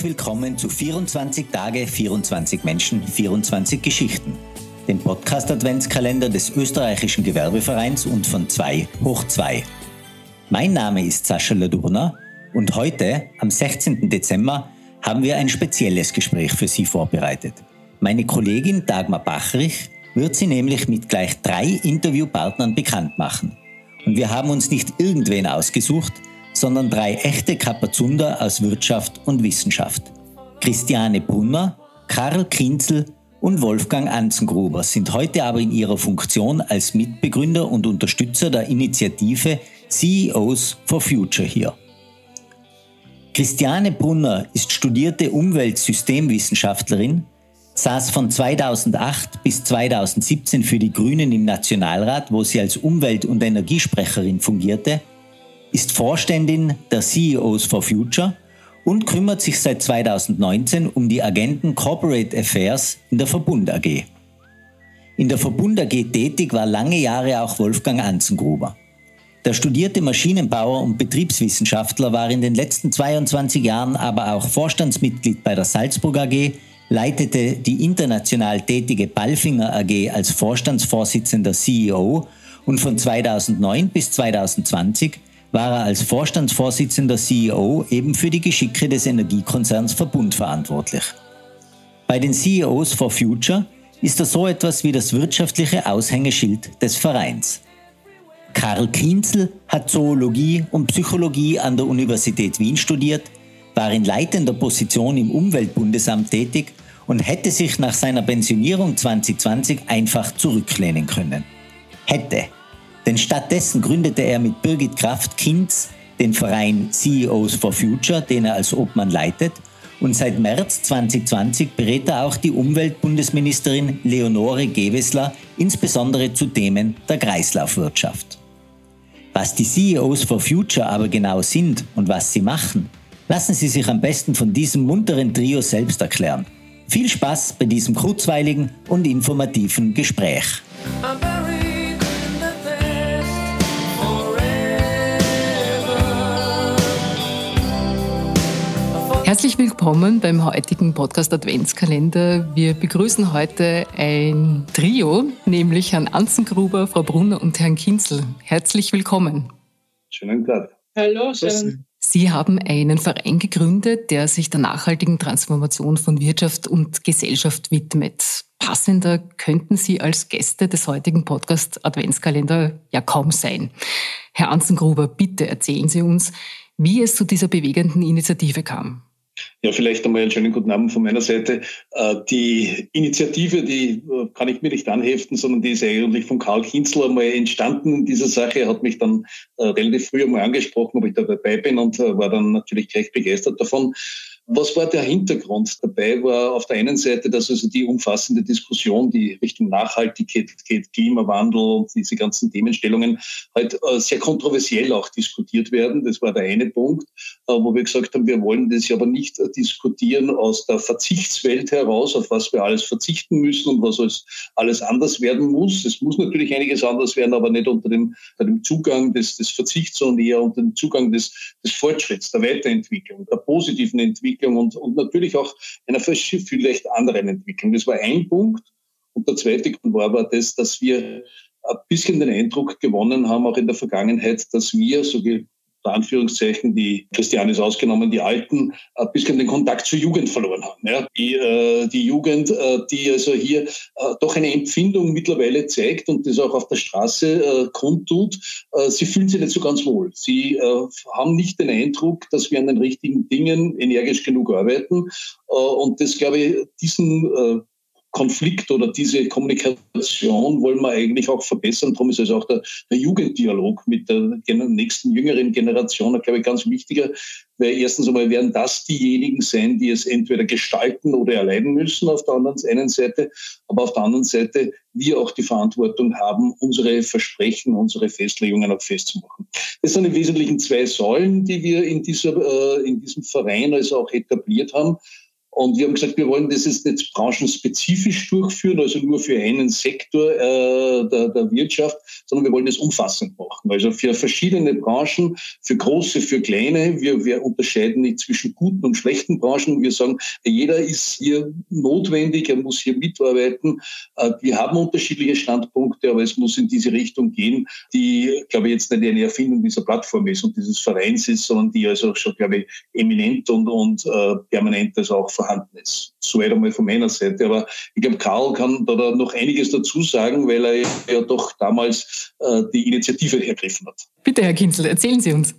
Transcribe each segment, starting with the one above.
Herzlich willkommen zu 24 Tage, 24 Menschen, 24 Geschichten. Dem Podcast Adventskalender des österreichischen Gewerbevereins und von 2 hoch 2. Mein Name ist Sascha Ladurna und heute, am 16. Dezember, haben wir ein spezielles Gespräch für Sie vorbereitet. Meine Kollegin Dagmar Bachrich wird sie nämlich mit gleich drei Interviewpartnern bekannt machen. Und wir haben uns nicht irgendwen ausgesucht, sondern drei echte Kapazunder aus Wirtschaft und Wissenschaft. Christiane Brunner, Karl Kinzel und Wolfgang Anzengruber sind heute aber in ihrer Funktion als Mitbegründer und Unterstützer der Initiative CEOs for Future hier. Christiane Brunner ist studierte Umweltsystemwissenschaftlerin, saß von 2008 bis 2017 für die Grünen im Nationalrat, wo sie als Umwelt- und Energiesprecherin fungierte ist Vorständin der CEOs for Future und kümmert sich seit 2019 um die Agenten Corporate Affairs in der Verbund AG. In der Verbund AG tätig war lange Jahre auch Wolfgang Anzengruber. Der studierte Maschinenbauer und Betriebswissenschaftler war in den letzten 22 Jahren aber auch Vorstandsmitglied bei der Salzburg AG, leitete die international tätige Ballfinger AG als Vorstandsvorsitzender CEO und von 2009 bis 2020 war er als Vorstandsvorsitzender CEO eben für die Geschicke des Energiekonzerns Verbund verantwortlich. Bei den CEOs for Future ist er so etwas wie das wirtschaftliche Aushängeschild des Vereins. Karl Kienzel hat Zoologie und Psychologie an der Universität Wien studiert, war in leitender Position im Umweltbundesamt tätig und hätte sich nach seiner Pensionierung 2020 einfach zurücklehnen können. Hätte. Denn stattdessen gründete er mit Birgit Kraft Kinz den Verein CEOs for Future, den er als Obmann leitet. Und seit März 2020 berät er auch die Umweltbundesministerin Leonore Gewessler, insbesondere zu Themen der Kreislaufwirtschaft. Was die CEOs for Future aber genau sind und was sie machen, lassen Sie sich am besten von diesem munteren Trio selbst erklären. Viel Spaß bei diesem kurzweiligen und informativen Gespräch. Herzlich willkommen beim heutigen Podcast Adventskalender. Wir begrüßen heute ein Trio, nämlich Herrn Anzengruber, Frau Brunner und Herrn Kinzel. Herzlich willkommen. Schönen Tag. Hallo, schön. Sie haben einen Verein gegründet, der sich der nachhaltigen Transformation von Wirtschaft und Gesellschaft widmet. Passender könnten Sie als Gäste des heutigen Podcast Adventskalender ja kaum sein. Herr Anzengruber, bitte erzählen Sie uns, wie es zu dieser bewegenden Initiative kam. Ja, vielleicht einmal einen schönen guten Abend von meiner Seite. Äh, die Initiative, die äh, kann ich mir nicht anheften, sondern die ist eigentlich von Karl Kinzler einmal entstanden in dieser Sache. Hat mich dann äh, relativ früh einmal angesprochen, ob ich da dabei bin und war dann natürlich gleich begeistert davon. Was war der Hintergrund dabei? War auf der einen Seite, dass also die umfassende Diskussion, die Richtung Nachhaltigkeit, Klimawandel und diese ganzen Themenstellungen halt äh, sehr kontroversiell auch diskutiert werden. Das war der eine Punkt, äh, wo wir gesagt haben, wir wollen das aber nicht äh, diskutieren aus der Verzichtswelt heraus, auf was wir alles verzichten müssen und was alles anders werden muss. Es muss natürlich einiges anders werden, aber nicht unter dem, unter dem Zugang des, des Verzichts, sondern eher unter dem Zugang des, des Fortschritts, der Weiterentwicklung, der positiven Entwicklung Entwicklung und, und natürlich auch einer vielleicht anderen Entwicklung. Das war ein Punkt. Und der zweite Grund war aber das, dass wir ein bisschen den Eindruck gewonnen haben, auch in der Vergangenheit, dass wir, so unter Anführungszeichen, die Christiane ist ausgenommen, die Alten, ein bisschen den Kontakt zur Jugend verloren haben. Ja? Die, äh, die Jugend, äh, die also hier äh, doch eine Empfindung mittlerweile zeigt und das auch auf der Straße äh, kundtut, äh, sie fühlen sich nicht so ganz wohl. Sie äh, haben nicht den Eindruck, dass wir an den richtigen Dingen energisch genug arbeiten. Äh, und das, glaube ich, diesen äh, Konflikt oder diese Kommunikation wollen wir eigentlich auch verbessern. Darum ist also auch der, der Jugenddialog mit der nächsten jüngeren Generation, glaube ich, ganz wichtiger, weil erstens einmal werden das diejenigen sein, die es entweder gestalten oder erleiden müssen auf der einen Seite, aber auf der anderen Seite wir auch die Verantwortung haben, unsere Versprechen, unsere Festlegungen auch festzumachen. Das sind im Wesentlichen zwei Säulen, die wir in, dieser, äh, in diesem Verein also auch etabliert haben. Und wir haben gesagt, wir wollen das jetzt nicht branchenspezifisch durchführen, also nur für einen Sektor äh, der, der Wirtschaft, sondern wir wollen das umfassend machen. Also für verschiedene Branchen, für große, für kleine. Wir, wir unterscheiden nicht zwischen guten und schlechten Branchen. Wir sagen, jeder ist hier notwendig, er muss hier mitarbeiten. Äh, wir haben unterschiedliche Standpunkte, aber es muss in diese Richtung gehen, die, glaube ich, jetzt nicht eine Erfindung dieser Plattform ist und dieses Vereins ist, sondern die also schon, glaube ich, eminent und, und äh, permanent also auch vorhanden ist. Soweit einmal von meiner Seite. Aber ich glaube, Karl kann da noch einiges dazu sagen, weil er ja doch damals äh, die Initiative ergriffen hat. Bitte, Herr Kinzel, erzählen Sie uns.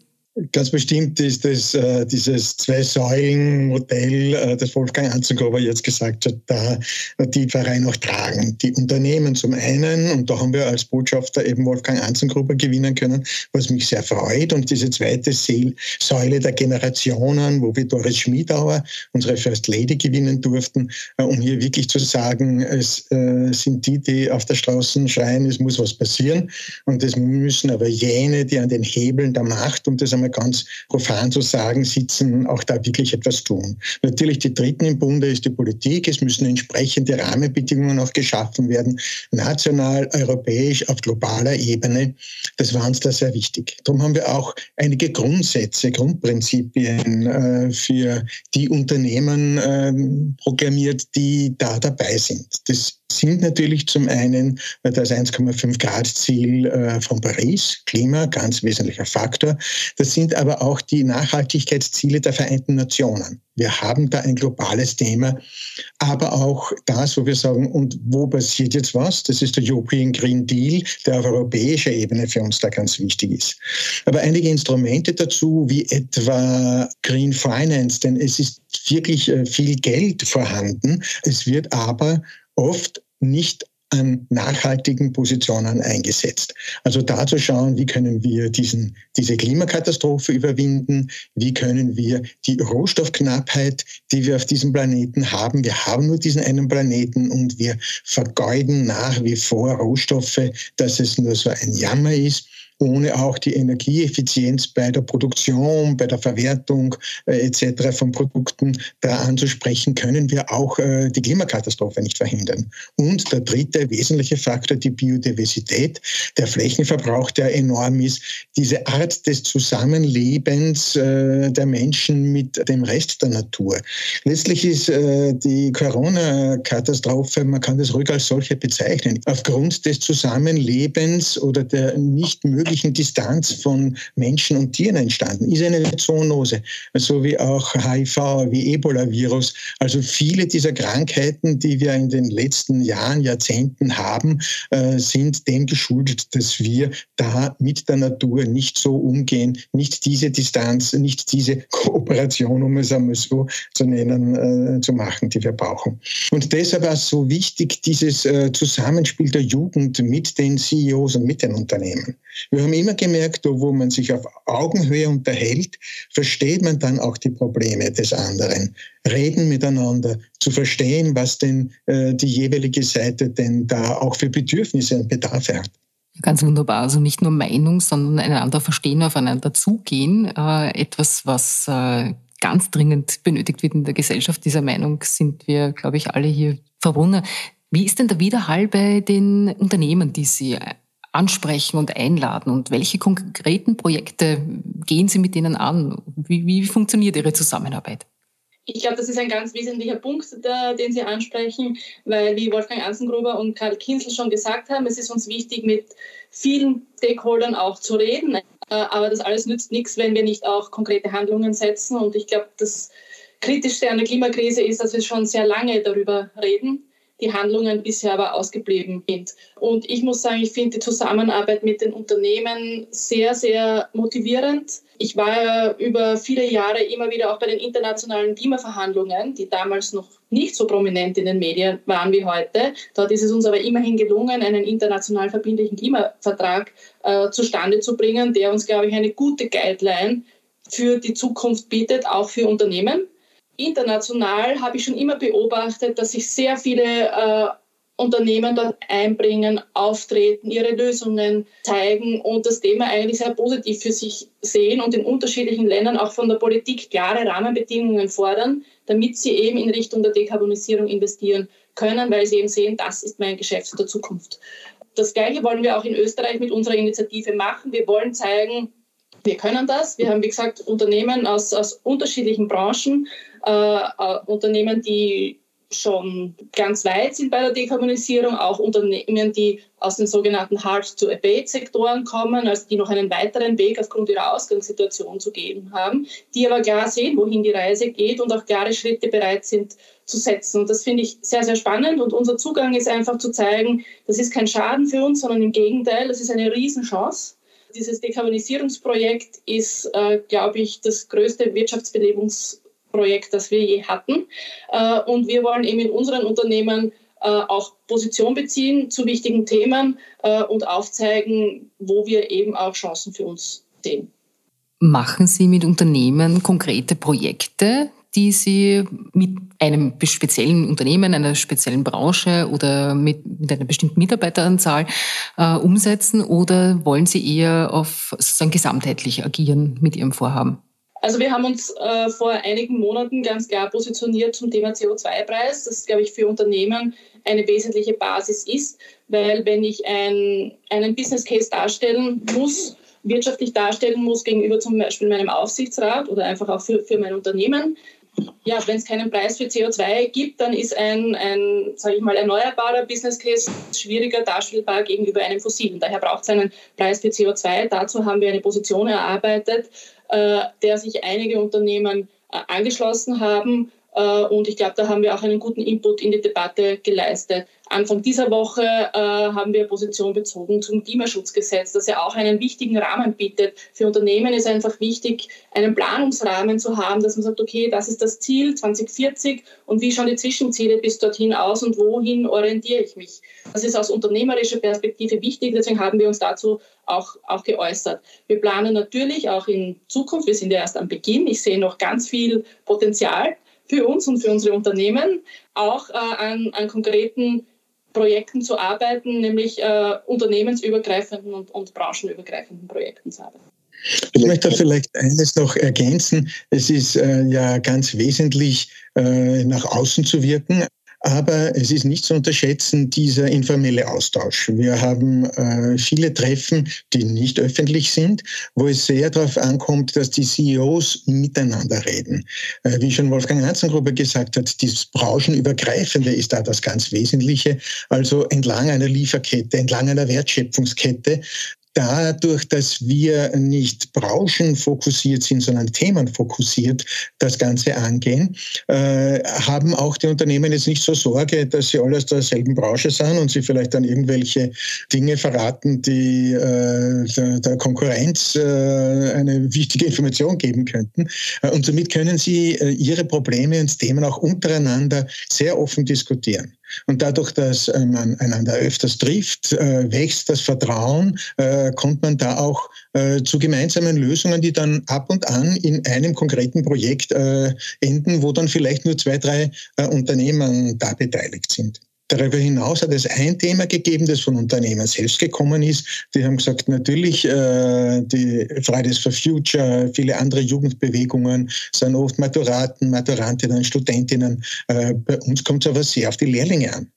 Ganz bestimmt ist das äh, dieses Zwei-Säulen-Modell, äh, das Wolfgang Anzengruber jetzt gesagt hat, da die Vereine auch tragen. Die Unternehmen zum einen, und da haben wir als Botschafter eben Wolfgang Anzengruber gewinnen können, was mich sehr freut. Und diese zweite Säule der Generationen, wo wir Doris Schmiedauer, unsere First Lady, gewinnen durften, äh, um hier wirklich zu sagen, es äh, sind die, die auf der Straße schreien, es muss was passieren. Und das müssen aber jene, die an den Hebeln der Macht, um das einmal ganz profan zu sagen, sitzen, auch da wirklich etwas tun. Natürlich die Dritten im Bunde ist die Politik. Es müssen entsprechende Rahmenbedingungen auch geschaffen werden, national, europäisch, auf globaler Ebene. Das war uns da sehr wichtig. Darum haben wir auch einige Grundsätze, Grundprinzipien äh, für die Unternehmen äh, programmiert, die da dabei sind. Das sind natürlich zum einen das 1,5 Grad Ziel äh, von Paris, Klima, ganz wesentlicher Faktor. Das sind aber auch die Nachhaltigkeitsziele der Vereinten Nationen. Wir haben da ein globales Thema, aber auch das, wo wir sagen, und wo passiert jetzt was? Das ist der European Green Deal, der auf europäischer Ebene für uns da ganz wichtig ist. Aber einige Instrumente dazu, wie etwa Green Finance, denn es ist wirklich äh, viel Geld vorhanden. Es wird aber oft nicht an nachhaltigen Positionen eingesetzt. Also da zu schauen, wie können wir diesen, diese Klimakatastrophe überwinden, wie können wir die Rohstoffknappheit, die wir auf diesem Planeten haben, wir haben nur diesen einen Planeten und wir vergeuden nach wie vor Rohstoffe, dass es nur so ein Jammer ist ohne auch die Energieeffizienz bei der Produktion, bei der Verwertung äh, etc. von Produkten da anzusprechen, können wir auch äh, die Klimakatastrophe nicht verhindern. Und der dritte wesentliche Faktor, die Biodiversität, der Flächenverbrauch, der enorm ist, diese Art des Zusammenlebens äh, der Menschen mit dem Rest der Natur. Letztlich ist äh, die Corona-Katastrophe, man kann das ruhig als solche bezeichnen, aufgrund des Zusammenlebens oder der nicht möglichen möglichen Distanz von Menschen und Tieren entstanden. Ist eine Zoonose, so wie auch HIV, wie Ebola-Virus. Also viele dieser Krankheiten, die wir in den letzten Jahren, Jahrzehnten haben, äh, sind dem geschuldet, dass wir da mit der Natur nicht so umgehen, nicht diese Distanz, nicht diese Kooperation, um es einmal so zu nennen, äh, zu machen, die wir brauchen. Und deshalb war es so wichtig, dieses äh, Zusammenspiel der Jugend mit den CEOs und mit den Unternehmen. Wir haben immer gemerkt, wo man sich auf Augenhöhe unterhält, versteht man dann auch die Probleme des anderen. Reden miteinander, zu verstehen, was denn äh, die jeweilige Seite denn da auch für Bedürfnisse und Bedarfe hat. Ganz wunderbar. Also nicht nur Meinung, sondern einander verstehen, aufeinander zugehen. Äh, etwas, was äh, ganz dringend benötigt wird in der Gesellschaft. Dieser Meinung sind wir, glaube ich, alle hier verbunden. Wie ist denn der Widerhall bei den Unternehmen, die Sie ansprechen und einladen? Und welche konkreten Projekte gehen Sie mit denen an? Wie, wie funktioniert Ihre Zusammenarbeit? Ich glaube, das ist ein ganz wesentlicher Punkt, der, den Sie ansprechen, weil, wie Wolfgang Ansengruber und Karl Kinzel schon gesagt haben, es ist uns wichtig, mit vielen Stakeholdern auch zu reden. Äh, aber das alles nützt nichts, wenn wir nicht auch konkrete Handlungen setzen. Und ich glaube, das Kritischste an der Klimakrise ist, dass wir schon sehr lange darüber reden die Handlungen bisher aber ausgeblieben sind. Und ich muss sagen, ich finde die Zusammenarbeit mit den Unternehmen sehr, sehr motivierend. Ich war ja über viele Jahre immer wieder auch bei den internationalen Klimaverhandlungen, die damals noch nicht so prominent in den Medien waren wie heute. Dort ist es uns aber immerhin gelungen, einen international verbindlichen Klimavertrag äh, zustande zu bringen, der uns, glaube ich, eine gute Guideline für die Zukunft bietet, auch für Unternehmen international habe ich schon immer beobachtet, dass sich sehr viele äh, Unternehmen dort einbringen, auftreten, ihre Lösungen zeigen und das Thema eigentlich sehr positiv für sich sehen und in unterschiedlichen Ländern auch von der Politik klare Rahmenbedingungen fordern, damit sie eben in Richtung der Dekarbonisierung investieren können, weil sie eben sehen, das ist mein Geschäft der Zukunft. Das Gleiche wollen wir auch in Österreich mit unserer Initiative machen. Wir wollen zeigen, wir können das. Wir haben, wie gesagt, Unternehmen aus, aus unterschiedlichen Branchen, äh, äh, Unternehmen, die schon ganz weit sind bei der Dekarbonisierung, auch Unternehmen, die aus den sogenannten Hard-to-Abate-Sektoren kommen, also die noch einen weiteren Weg aufgrund ihrer Ausgangssituation zu geben haben, die aber klar sehen, wohin die Reise geht und auch klare Schritte bereit sind zu setzen. Und das finde ich sehr, sehr spannend. Und unser Zugang ist einfach zu zeigen, das ist kein Schaden für uns, sondern im Gegenteil, das ist eine Riesenchance. Dieses Dekarbonisierungsprojekt ist, äh, glaube ich, das größte Wirtschaftsbelebungs Projekt, das wir je hatten. Äh, und wir wollen eben in unseren Unternehmen äh, auch Position beziehen zu wichtigen Themen äh, und aufzeigen, wo wir eben auch Chancen für uns sehen. Machen Sie mit Unternehmen konkrete Projekte, die Sie mit einem speziellen Unternehmen, einer speziellen Branche oder mit, mit einer bestimmten Mitarbeiteranzahl äh, umsetzen oder wollen Sie eher auf sozusagen gesamtheitlich agieren mit Ihrem Vorhaben? Also wir haben uns äh, vor einigen Monaten ganz klar positioniert zum Thema CO2-Preis, das, glaube ich, für Unternehmen eine wesentliche Basis ist, weil wenn ich ein, einen Business Case darstellen muss, wirtschaftlich darstellen muss gegenüber zum Beispiel meinem Aufsichtsrat oder einfach auch für, für mein Unternehmen, ja, wenn es keinen Preis für CO2 gibt, dann ist ein, ein sage ich mal, erneuerbarer Business Case schwieriger darstellbar gegenüber einem fossilen. Daher braucht es einen Preis für CO2. Dazu haben wir eine Position erarbeitet, äh, der sich einige Unternehmen äh, angeschlossen haben. Äh, und ich glaube, da haben wir auch einen guten Input in die Debatte geleistet. Anfang dieser Woche äh, haben wir Position bezogen zum Klimaschutzgesetz, das ja auch einen wichtigen Rahmen bietet. Für Unternehmen ist einfach wichtig, einen Planungsrahmen zu haben, dass man sagt, okay, das ist das Ziel 2040 und wie schauen die Zwischenziele bis dorthin aus und wohin orientiere ich mich. Das ist aus unternehmerischer Perspektive wichtig, deswegen haben wir uns dazu auch, auch geäußert. Wir planen natürlich auch in Zukunft, wir sind ja erst am Beginn, ich sehe noch ganz viel Potenzial für uns und für unsere Unternehmen, auch äh, an, an konkreten Projekten zu arbeiten, nämlich äh, unternehmensübergreifenden und, und branchenübergreifenden Projekten zu arbeiten. Ich möchte vielleicht eines noch ergänzen. Es ist äh, ja ganz wesentlich, äh, nach außen zu wirken. Aber es ist nicht zu unterschätzen, dieser informelle Austausch. Wir haben äh, viele Treffen, die nicht öffentlich sind, wo es sehr darauf ankommt, dass die CEOs miteinander reden. Äh, wie schon Wolfgang Hanzengruber gesagt hat, das Branchenübergreifende ist da das ganz Wesentliche. Also entlang einer Lieferkette, entlang einer Wertschöpfungskette dadurch, dass wir nicht branchenfokussiert sind, sondern themenfokussiert das Ganze angehen, äh, haben auch die Unternehmen jetzt nicht so Sorge, dass sie alles derselben Branche sind und sie vielleicht dann irgendwelche Dinge verraten, die äh, der, Konkurrenz äh, eine wichtige Information geben könnten. Und somit können sie ihre Probleme und Themen auch untereinander sehr offen diskutieren. Und dadurch, dass äh, man einander öfters trifft, äh, wächst das Vertrauen, äh, kommt man da auch zu gemeinsamen Lösungen, die dann ab und an in einem konkreten Projekt enden, wo dann vielleicht nur zwei, drei Unternehmen da beteiligt sind. Darüber hinaus hat es ein Thema gegeben, das von Unternehmen selbst gekommen ist. Die haben gesagt, natürlich, äh, die Fridays for Future, viele andere Jugendbewegungen sind oft Maturaten, Maturantinnen, Studentinnen. Äh, bei uns kommt es aber sehr auf die Lehrlinge an.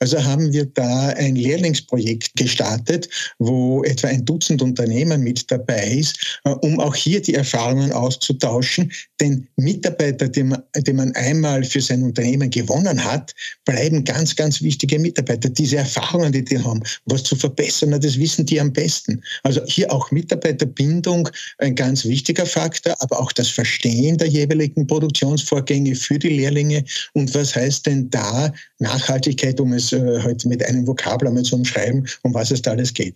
Also haben wir da ein Lehrlingsprojekt gestartet, wo etwa ein Dutzend Unternehmen mit dabei ist, äh, um auch hier die Erfahrungen auszutauschen. Denn Mitarbeiter, die man, die man einmal für sein Unternehmen gewonnen hat, bleiben ganz, ganz wichtige Mitarbeiter. Diese Erfahrungen, die die haben, was zu verbessern, das wissen die am besten. Also hier auch Mitarbeiterbindung ein ganz wichtiger Faktor, aber auch das Verstehen der jeweiligen Produktionsvorgänge für die Lehrlinge. Und was heißt denn da Nachhaltigkeit, um es äh, halt mit einem Vokabel einmal zu umschreiben, um was es da alles geht.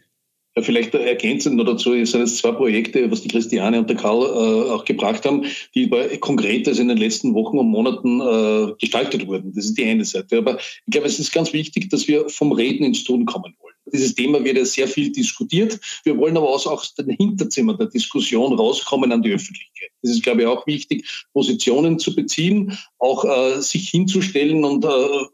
Ja, vielleicht ergänzend noch dazu sind es zwei Projekte, was die Christiane und der Karl äh, auch gebracht haben, die konkret in den letzten Wochen und Monaten äh, gestaltet wurden. Das ist die eine Seite. Aber ich glaube, es ist ganz wichtig, dass wir vom Reden ins Tun kommen wollen. Dieses Thema wird ja sehr viel diskutiert. Wir wollen aber auch aus den Hinterzimmern der Diskussion rauskommen an die Öffentlichkeit. Das ist, glaube ich, auch wichtig, Positionen zu beziehen, auch äh, sich hinzustellen und äh,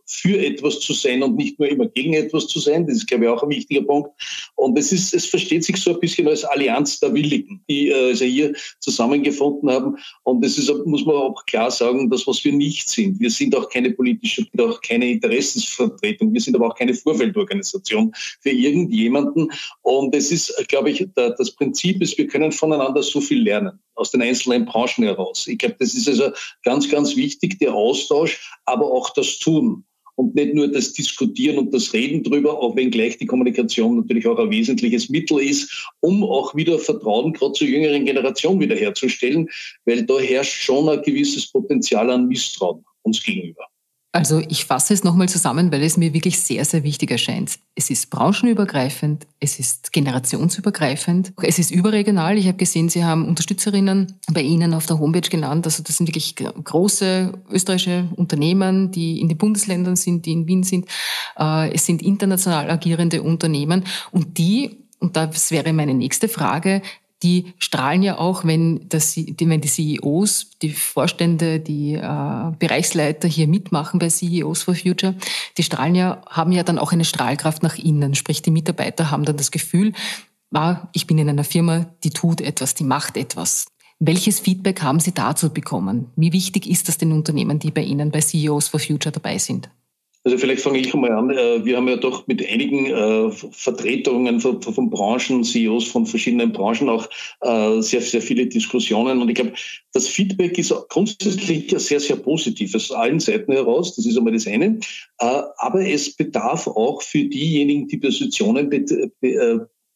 für etwas zu sein und nicht nur immer gegen etwas zu sein. Das ist, glaube ich, auch ein wichtiger Punkt. Und es ist, es versteht sich so ein bisschen als Allianz der Willigen, die äh, also hier zusammengefunden haben. Und das ist, muss man auch klar sagen, das, was wir nicht sind. Wir sind auch keine politische, auch keine Interessensvertretung. Wir sind aber auch keine Vorfeldorganisation für irgendjemanden. Und es ist, glaube ich, das Prinzip ist, wir können voneinander so viel lernen aus den einzelnen Branchen heraus. Ich glaube, das ist also ganz, ganz wichtig, der Austausch, aber auch das Tun und nicht nur das Diskutieren und das Reden drüber, auch wenn gleich die Kommunikation natürlich auch ein wesentliches Mittel ist, um auch wieder Vertrauen gerade zur jüngeren Generation wiederherzustellen, weil da herrscht schon ein gewisses Potenzial an Misstrauen uns gegenüber. Also ich fasse es nochmal zusammen, weil es mir wirklich sehr, sehr wichtig erscheint. Es ist branchenübergreifend, es ist generationsübergreifend, es ist überregional. Ich habe gesehen, Sie haben Unterstützerinnen bei Ihnen auf der Homepage genannt. Also das sind wirklich große österreichische Unternehmen, die in den Bundesländern sind, die in Wien sind. Äh, es sind international agierende Unternehmen und die, und das wäre meine nächste Frage, die strahlen ja auch, wenn, das, wenn die CEOs, die Vorstände, die äh, Bereichsleiter hier mitmachen bei CEOs for Future, die strahlen ja, haben ja dann auch eine Strahlkraft nach innen. Sprich, die Mitarbeiter haben dann das Gefühl, ah, ich bin in einer Firma, die tut etwas, die macht etwas. Welches Feedback haben Sie dazu bekommen? Wie wichtig ist das den Unternehmen, die bei Ihnen bei CEOs for Future dabei sind? Also vielleicht fange ich einmal an. Äh, wir haben ja doch mit einigen äh, Vertretungen von, von Branchen, CEOs von verschiedenen Branchen auch äh, sehr, sehr viele Diskussionen. Und ich glaube, das Feedback ist grundsätzlich sehr, sehr positiv aus allen Seiten heraus. Das ist einmal das eine. Aber es bedarf auch für diejenigen, die Positionen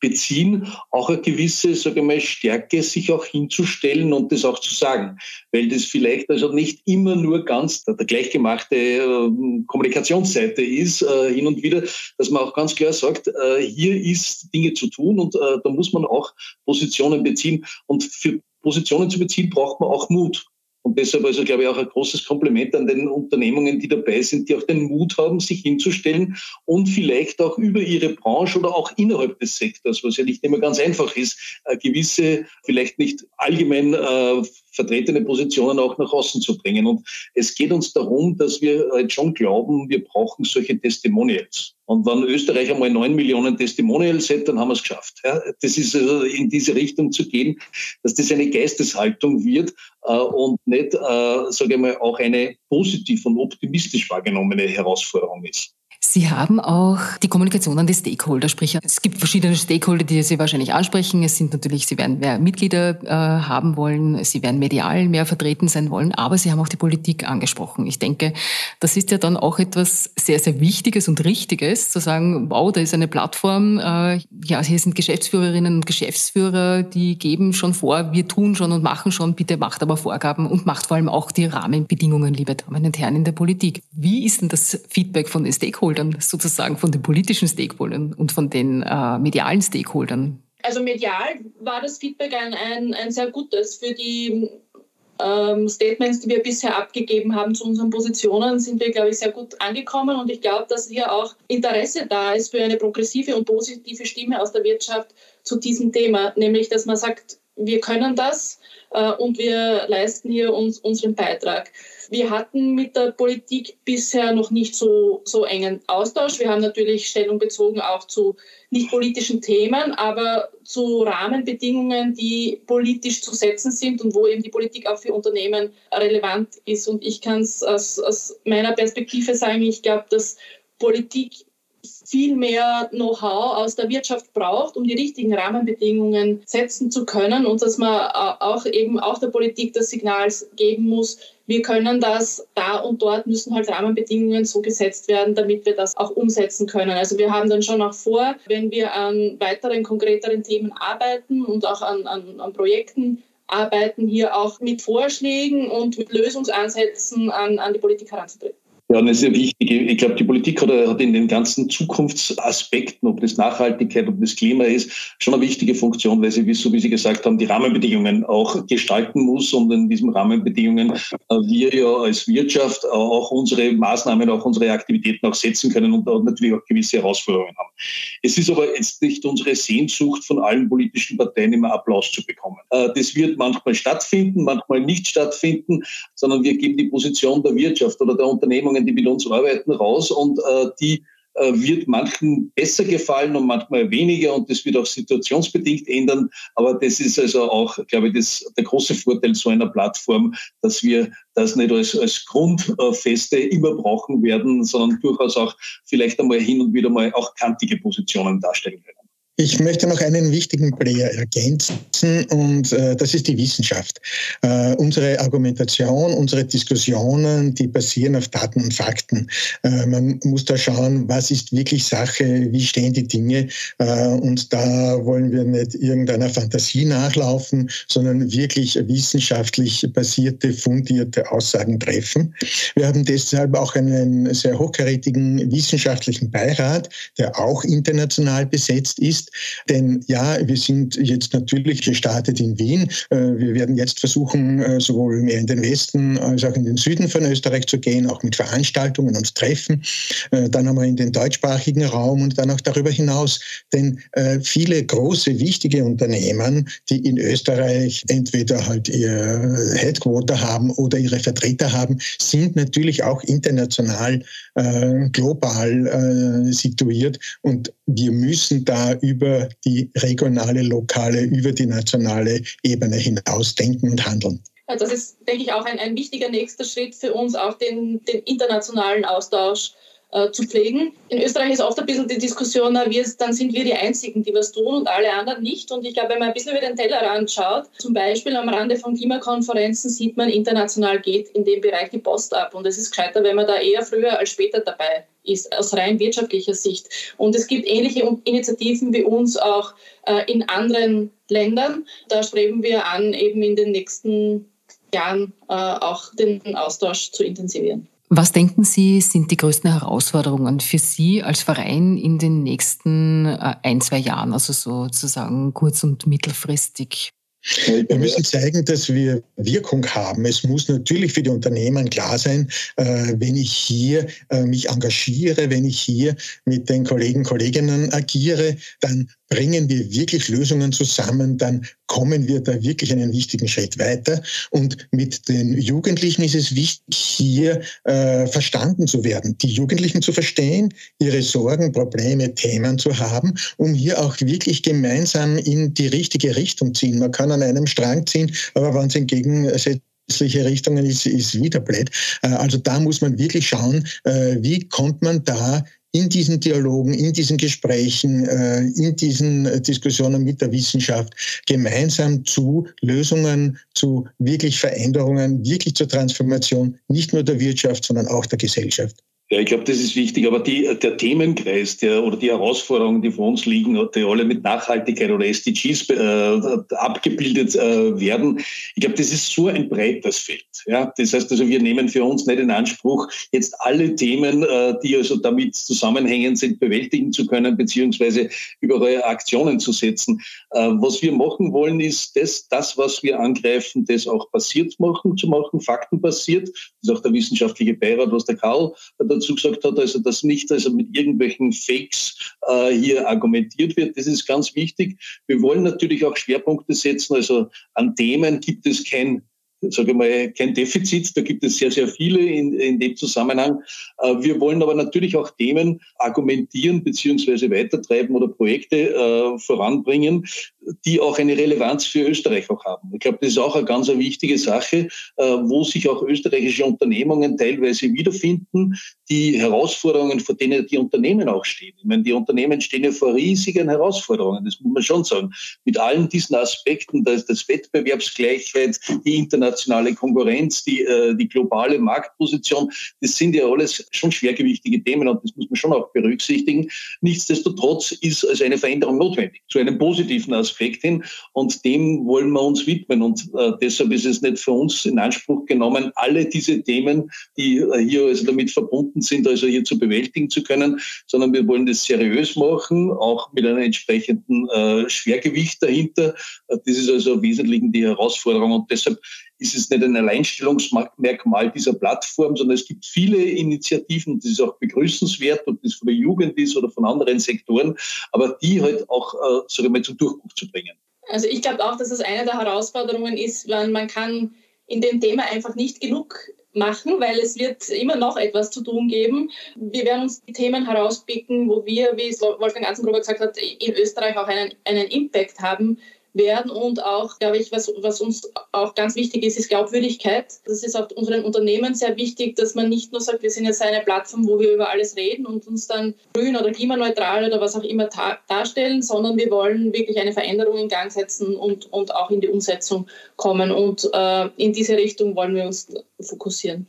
beziehen, auch eine gewisse, sage ich mal, Stärke, sich auch hinzustellen und das auch zu sagen. Weil das vielleicht also nicht immer nur ganz der, gleichgemachte äh, Kommunikationsseite ist, äh, hin und wieder, dass man auch ganz klar sagt, äh, hier ist Dinge zu tun und da muss man auch Positionen beziehen. Und für Positionen zu beziehen, braucht man auch Mut. Und deshalb also, glaube ich, auch ein großes Kompliment an den Unternehmungen, die dabei sind, die auch den Mut haben, sich hinzustellen und vielleicht auch über ihre Branche oder auch innerhalb des Sektors, was ja nicht immer ganz einfach ist, gewisse, vielleicht nicht allgemein äh, vertretene Positionen auch nach außen zu bringen. Und es geht uns darum, dass wir halt schon glauben, wir brauchen solche Testimonials. Und wenn Österreich einmal neun Millionen Testimonials hat, dann haben wir es geschafft. Ja, das ist also in diese Richtung zu gehen, dass das eine Geisteshaltung wird äh, und nicht, äh, sage ich mal, auch eine positiv und optimistisch wahrgenommene Herausforderung ist. Sie haben auch die Kommunikation an die Stakeholder, sprich es gibt verschiedene Stakeholder, die Sie wahrscheinlich ansprechen. Es sind natürlich, Sie werden mehr Mitglieder äh, haben wollen, Sie werden medial mehr vertreten sein wollen, aber Sie haben auch die Politik angesprochen. Ich denke, das ist ja dann auch etwas sehr, sehr Wichtiges und Richtiges, zu sagen, wow, da ist eine Plattform, äh, ja, hier sind Geschäftsführerinnen und Geschäftsführer, die geben schon vor, wir tun schon und machen schon, bitte macht aber Vorgaben und macht vor allem auch die Rahmenbedingungen, liebe Damen und Herren in der Politik. Wie ist denn das Feedback von den Stakeholdern? Stakeholdern, sozusagen von den politischen Stakeholdern und von den äh, medialen Stakeholdern? Also medial war das Feedback ein, ein, ein sehr gutes. Für die ähm, Statements, die wir bisher abgegeben haben zu unseren Positionen, sind wir, glaube ich, sehr gut angekommen. Und ich glaube, dass hier auch Interesse da ist für eine progressive und positive Stimme aus der Wirtschaft zu diesem Thema, nämlich dass man sagt, wir können das äh, und wir leisten hier uns, unseren Beitrag. Wir hatten mit der Politik bisher noch nicht so, so engen Austausch. Wir haben natürlich Stellung bezogen auch zu nicht politischen Themen, aber zu Rahmenbedingungen, die politisch zu setzen sind und wo eben die Politik auch für Unternehmen relevant ist. Und ich kann es aus, aus meiner Perspektive sagen, ich glaube, dass Politik viel mehr Know-how aus der Wirtschaft braucht, um die richtigen Rahmenbedingungen setzen zu können und dass man auch eben auch der Politik das Signal geben muss, wir können das da und dort müssen halt Rahmenbedingungen so gesetzt werden, damit wir das auch umsetzen können. Also wir haben dann schon auch vor, wenn wir an weiteren konkreteren Themen arbeiten und auch an, an, an Projekten arbeiten, hier auch mit Vorschlägen und mit Lösungsansätzen an, an die Politik heranzutreten. Ja, und das ist ja wichtig. Ich glaube, die Politik hat, hat in den ganzen Zukunftsaspekten, ob das Nachhaltigkeit, ob das Klima ist, schon eine wichtige Funktion, weil sie, so wie Sie gesagt haben, die Rahmenbedingungen auch gestalten muss und in diesen Rahmenbedingungen äh, wir ja als Wirtschaft auch unsere Maßnahmen, auch unsere Aktivitäten auch setzen können und natürlich auch gewisse Herausforderungen haben. Es ist aber jetzt nicht unsere Sehnsucht von allen politischen Parteien immer Applaus zu bekommen. Äh, das wird manchmal stattfinden, manchmal nicht stattfinden, sondern wir geben die Position der Wirtschaft oder der Unternehmungen, die mit uns arbeiten, raus und äh, die äh, wird manchen besser gefallen und manchmal weniger und das wird auch situationsbedingt ändern. Aber das ist also auch, glaube ich, das, der große Vorteil so einer Plattform, dass wir das nicht als, als Grundfeste immer brauchen werden, sondern durchaus auch vielleicht einmal hin und wieder mal auch kantige Positionen darstellen können. Ich möchte noch einen wichtigen Player ergänzen und äh, das ist die Wissenschaft. Äh, unsere Argumentation, unsere Diskussionen, die basieren auf Daten und Fakten. Äh, man muss da schauen, was ist wirklich Sache, wie stehen die Dinge äh, und da wollen wir nicht irgendeiner Fantasie nachlaufen, sondern wirklich wissenschaftlich basierte, fundierte Aussagen treffen. Wir haben deshalb auch einen sehr hochkarätigen wissenschaftlichen Beirat, der auch international besetzt ist ist. Denn ja, wir sind jetzt natürlich gestartet in Wien. Äh, wir werden jetzt versuchen, äh, sowohl mehr in den Westen als auch in den Süden von Österreich zu gehen, auch mit Veranstaltungen und Treffen. Äh, dann wir in den deutschsprachigen Raum und dann auch darüber hinaus. Denn viele große, wichtige Unternehmen, die in Österreich entweder halt ihr Headquarter haben oder ihre Vertreter haben, sind natürlich auch international, global situiert. Und wir müssen da über die regionale, lokale, über die nationale Ebene hinaus denken und handeln. Das ist, denke ich, auch ein, ein wichtiger nächster Schritt für uns, auch den, den internationalen Austausch äh, zu pflegen. In Österreich ist oft ein bisschen die Diskussion, na, wir, dann sind wir die Einzigen, die was tun und alle anderen nicht. Und ich glaube, wenn man ein bisschen über den Tellerrand schaut, zum Beispiel am Rande von Klimakonferenzen sieht man, international geht in dem Bereich die Post ab. Und es ist gescheiter, wenn man da eher früher als später dabei ist, aus rein wirtschaftlicher Sicht. Und es gibt ähnliche Initiativen wie uns auch äh, in anderen Ländern. Da streben wir an, eben in den nächsten Jahren äh, auch den Austausch zu intensivieren. Was denken Sie, sind die größten Herausforderungen für Sie als Verein in den nächsten äh, ein, zwei Jahren, also sozusagen kurz- und mittelfristig? Wir müssen zeigen, dass wir Wirkung haben. Es muss natürlich für die Unternehmen klar sein, äh, wenn ich hier äh, mich engagiere, wenn ich hier mit den Kollegen, Kolleginnen agiere, dann bringen wir wirklich Lösungen zusammen, dann kommen wir da wirklich einen wichtigen Schritt weiter. Und mit den Jugendlichen ist es wichtig, hier äh, verstanden zu werden, die Jugendlichen zu verstehen, ihre Sorgen, Probleme, Themen zu haben, um hier auch wirklich gemeinsam in die richtige Richtung ziehen. Man kann an einem Strang ziehen, aber wenn es entgegensetzt Richtungen ist, ist wieder blöd. Äh, also da muss man wirklich schauen, äh, wie kommt man da in diesen Dialogen, in diesen Gesprächen, äh, in diesen Diskussionen mit der Wissenschaft gemeinsam zu Lösungen, zu wirklich Veränderungen, wirklich zur Transformation nicht nur der Wirtschaft, sondern auch der Gesellschaft. Ja, ich glaube, das ist wichtig. Aber die, der Themenkreis der, oder die Herausforderungen, die vor uns liegen, die alle mit Nachhaltigkeit oder SDGs äh, abgebildet äh, werden, ich glaube, das ist so ein breites Feld. Ja? Das heißt also, wir nehmen für uns nicht in Anspruch, jetzt alle Themen, äh, die also damit zusammenhängen sind, bewältigen zu können, beziehungsweise überall Aktionen zu setzen. Äh, was wir machen wollen, ist das, das, was wir angreifen, das auch passiert machen, zu machen, faktenbasiert. Das ist auch der wissenschaftliche Beirat, was der Karl dazu gesagt hat, also dass nicht also mit irgendwelchen Fakes äh, hier argumentiert wird. Das ist ganz wichtig. Wir wollen natürlich auch Schwerpunkte setzen. Also an Themen gibt es kein sage mal, kein Defizit. Da gibt es sehr, sehr viele in, in dem Zusammenhang. Äh, wir wollen aber natürlich auch Themen argumentieren beziehungsweise weitertreiben oder Projekte äh, voranbringen, die auch eine Relevanz für Österreich auch haben. Ich glaube, das ist auch eine ganz wichtige Sache, äh, wo sich auch österreichische Unternehmungen teilweise wiederfinden, die Herausforderungen, vor denen die Unternehmen auch stehen. Ich meine, die Unternehmen stehen ja vor riesigen Herausforderungen, das muss man schon sagen. Mit allen diesen Aspekten, da ist das Wettbewerbsgleichheit, die internationale Konkurrenz, die, äh, die globale Marktposition, das sind ja alles schon schwergewichtige Themen und das muss man schon auch berücksichtigen. Nichtsdestotrotz ist also eine Veränderung notwendig, zu einem positiven Aspekt hin und dem wollen wir uns widmen. Und äh, deshalb ist es nicht für uns in Anspruch genommen, alle diese Themen, die äh, hier also damit verbunden sind, also hier zu bewältigen zu können, sondern wir wollen das seriös machen, auch mit einem entsprechenden äh, Schwergewicht dahinter. Äh, das ist also im Wesentlichen die Herausforderung und deshalb ist es nicht ein Alleinstellungsmerkmal dieser Plattform, sondern es gibt viele Initiativen, das ist auch begrüßenswert, ob das von der Jugend ist oder von anderen Sektoren, aber die halt auch, äh, sagen wir mal, zum Durchbruch zu bringen. Also ich glaube auch, dass es eine der Herausforderungen ist, weil man kann in dem Thema einfach nicht genug machen, weil es wird immer noch etwas zu tun geben. Wir werden uns die Themen herauspicken, wo wir, wie es Wolfgang Anzengruber gesagt hat, in Österreich auch einen, einen Impact haben werden und auch, glaube ich, was, was uns auch ganz wichtig ist, ist Glaubwürdigkeit. Das ist auch unseren Unternehmen sehr wichtig, dass man nicht nur sagt, wir sind jetzt eine Plattform, wo wir über alles reden und uns dann grün oder klimaneutral oder was auch immer darstellen, sondern wir wollen wirklich eine Veränderung in Gang setzen und, und auch in die Umsetzung kommen. Und äh, in diese Richtung wollen wir uns fokussieren.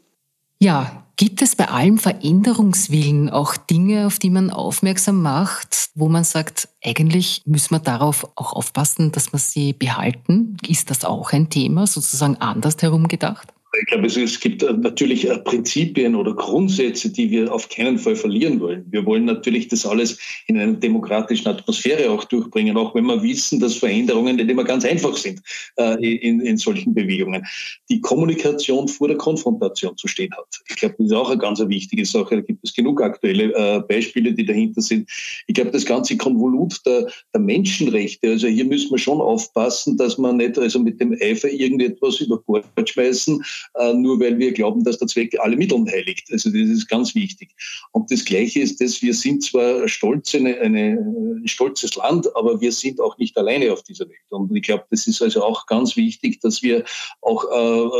Ja, gibt es bei allem Veränderungswillen auch Dinge, auf die man aufmerksam macht, wo man sagt, eigentlich müssen wir darauf auch aufpassen, dass wir sie behalten? Ist das auch ein Thema, sozusagen anders herum gedacht? Ich glaube, es, gibt äh, natürlich äh, Prinzipien oder Grundsätze, die wir auf keinen Fall verlieren wollen. Wir wollen natürlich das alles in einer demokratischen Atmosphäre auch durchbringen, auch wenn wir wissen, dass Veränderungen nicht immer ganz einfach sind äh, in, in solchen Bewegungen. Die Kommunikation vor der Konfrontation zu stehen hat. Ich glaube, das ist auch eine ganz wichtige Sache. Da gibt es genug aktuelle Beispiele, die dahinter sind. Ich glaube, das ganze Konvolut der, der Menschenrechte, also hier müssen wir schon aufpassen, dass man nicht also mit dem Eifer irgendetwas über Bord schmeißen, nur weil wir glauben, dass der Zweck alle Mittel heiligt. Also das ist ganz wichtig. Und das Gleiche ist dass wir sind zwar stolz, eine, eine, ein stolzes Land, aber wir sind auch nicht alleine auf dieser Welt. Und ich glaube, das ist also auch ganz wichtig, dass wir auch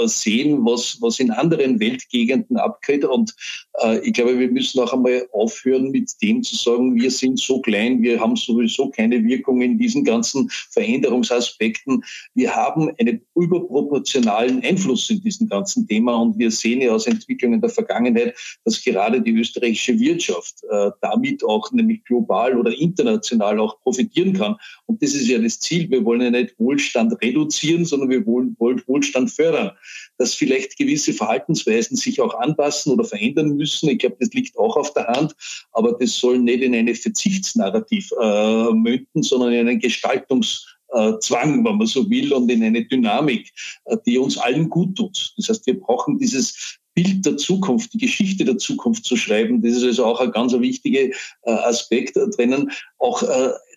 äh, sehen, was, was in anderen Weltgegenden abgeht. Und äh, ich glaube, wir müssen auch einmal aufhören mit dem zu sagen, wir sind so klein, wir haben sowieso keine Wirkung in diesen ganzen Veränderungsaspekten. Wir haben einen überproportionalen Einfluss in diesen ganzen Thema. Und wir sehen ja aus Entwicklungen der Vergangenheit, dass gerade die österreichische Wirtschaft äh, damit auch nämlich global oder international auch profitieren kann. Und das ist ja das Ziel. Wir wollen ja nicht Wohlstand reduzieren, sondern wir wollen Wohlstand fördern. Dass vielleicht gewisse Verhaltensweisen sich auch anpassen oder verändern müssen. Ich glaube, das liegt auch auf der Hand. Aber das soll nicht in eine Verzichtsnarrativ äh, münden, sondern in einen Gestaltungs äh, Zwang, wenn man so will, und in eine Dynamik, äh, die uns allen gut tut. Das heißt, wir brauchen dieses Bild der Zukunft, die Geschichte der Zukunft zu schreiben. Das ist also auch ein ganz wichtiger äh, Aspekt drinnen. Auch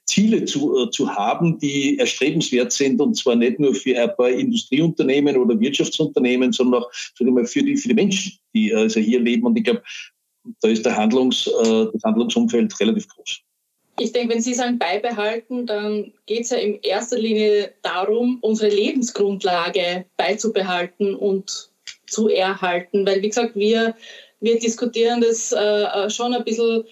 Ziele zu, zu haben, die erstrebenswert sind und zwar nicht nur für ein paar Industrieunternehmen oder Wirtschaftsunternehmen, sondern auch für, die, für die Menschen, die also hier leben. Und ich glaube, da ist der Handlungs, das Handlungsumfeld relativ groß. Ich denke, wenn Sie sagen beibehalten, dann geht es ja in erster Linie darum, unsere Lebensgrundlage beizubehalten und zu erhalten. Weil, wie gesagt, wir, wir diskutieren das äh, äh schon ein bisschen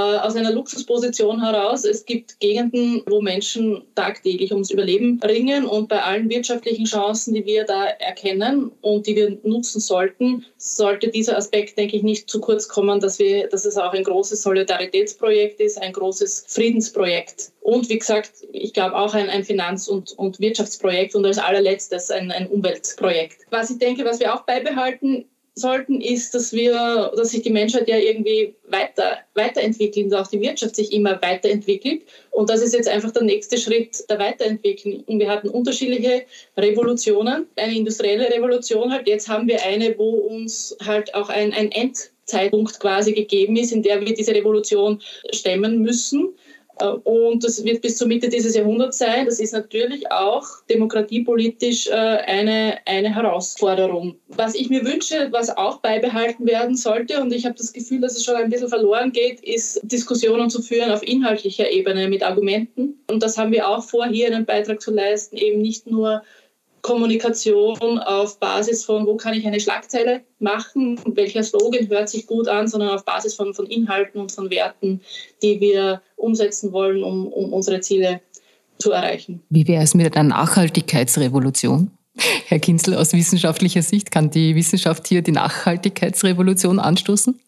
aus einer Luxusposition heraus. Es gibt Gegenden, wo Menschen tagtäglich ums Überleben ringen und bei allen wirtschaftlichen Chancen, die wir da erkennen und die wir nutzen sollten, sollte dieser Aspekt, denke ich, nicht zu kurz kommen, dass, wir, dass es auch ein großes Solidaritätsprojekt ist, ein großes Friedensprojekt. Und wie gesagt, ich glaube auch ein, ein Finanz- und, und Wirtschaftsprojekt und als allerletztes ein, ein Umweltprojekt. Was ich denke, was wir auch beibehalten sollten, ist, dass wir, dass sich die Menschheit ja irgendwie weiter, weiterentwickelt und auch die Wirtschaft sich immer weiterentwickelt. Und das ist jetzt einfach der nächste Schritt der Weiterentwicklung. Und wir hatten unterschiedliche Revolutionen, eine industrielle Revolution halt. Jetzt haben wir eine, wo uns halt auch ein, ein Endzeitpunkt quasi gegeben ist, in der wir diese Revolution stemmen müssen. Und das wird bis zur Mitte dieses Jahrhunderts sein. Das ist natürlich auch demokratiepolitisch äh, eine, eine Herausforderung. Was ich mir wünsche, was auch beibehalten werden sollte, und ich habe das Gefühl, dass es schon ein bisschen verloren geht, ist Diskussionen zu führen auf inhaltlicher Ebene mit Argumenten. Und das haben wir auch vor, hier einen Beitrag zu leisten, eben nicht nur Kommunikation auf Basis von, wo kann ich eine Schlagzeile machen und welcher Slogan hört sich gut an, sondern auf Basis von, von Inhalten und von Werten, die wir umsetzen wollen, um, um unsere Ziele zu erreichen. Wie wäre es mit einer Nachhaltigkeitsrevolution? Herr Kinzel, aus wissenschaftlicher Sicht, kann die Wissenschaft hier die Nachhaltigkeitsrevolution anstoßen?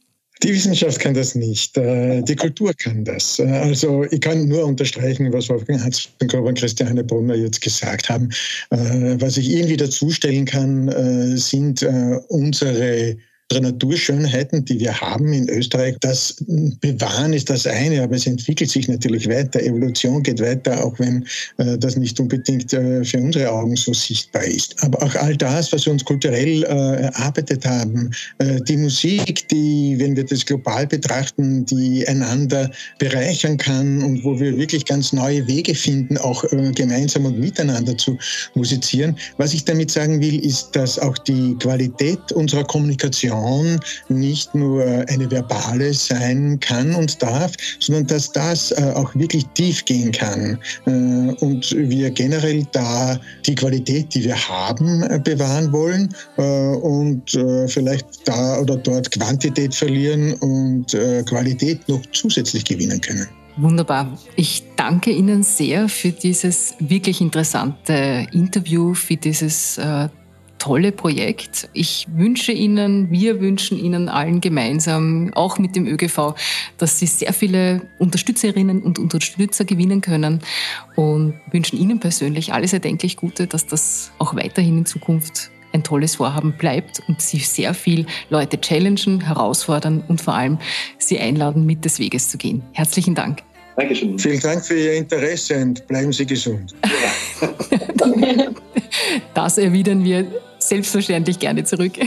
Die Wissenschaft kann das nicht. Äh, die Kultur kann das. Äh, also ich kann nur unterstreichen, was Wolfgang Hatzengruber und Christiane Brunner jetzt gesagt haben. Äh, was ich irgendwie dazustellen kann, sind unsere Naturschönheiten, die wir haben in Österreich, das Bewahren ist das eine, aber es entwickelt sich natürlich weiter. Evolution geht weiter, auch wenn äh, das nicht unbedingt äh, für unsere Augen so sichtbar ist. Aber auch all das, was wir uns kulturell äh, erarbeitet haben, äh, die Musik, die, wenn wir das global betrachten, die einander bereichern kann und wo wir wirklich ganz neue Wege finden, auch äh, gemeinsam und miteinander zu musizieren. Was ich damit sagen will, ist, dass auch die Qualität unserer Kommunikation Kommunikation nicht nur eine verbale sein kann und darf, sondern dass das äh, auch wirklich tief gehen kann äh, und wir generell da die Qualität, die wir haben, äh, bewahren wollen und vielleicht da oder dort Quantität verlieren und Qualität noch zusätzlich gewinnen können. Wunderbar. Ich danke Ihnen sehr für dieses wirklich interessante Interview, für dieses äh, tolle Projekt. Ich wünsche Ihnen, wir wünschen Ihnen allen gemeinsam, auch mit dem ÖGV, dass Sie sehr viele Unterstützerinnen und Unterstützer gewinnen können und wünschen Ihnen persönlich alles erdenklich Gute, dass das auch weiterhin in Zukunft ein tolles Vorhaben bleibt und Sie sehr viel Leute challengen, herausfordern und vor allem Sie einladen, mit des Weges zu gehen. Herzlichen Dank. Dankeschön. Vielen Dank für Ihr Interesse und bleiben Sie gesund. das erwidern wir selbstverständlich gerne zurück.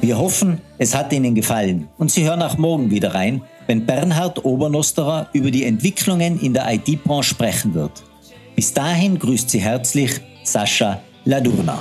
Wir hoffen, es hat Ihnen gefallen und Sie hören auch morgen wieder rein, wenn Bernhard Obernosterer über die Entwicklungen in der IT-Branche sprechen wird. Bis dahin grüßt Sie herzlich Sascha Ladurna.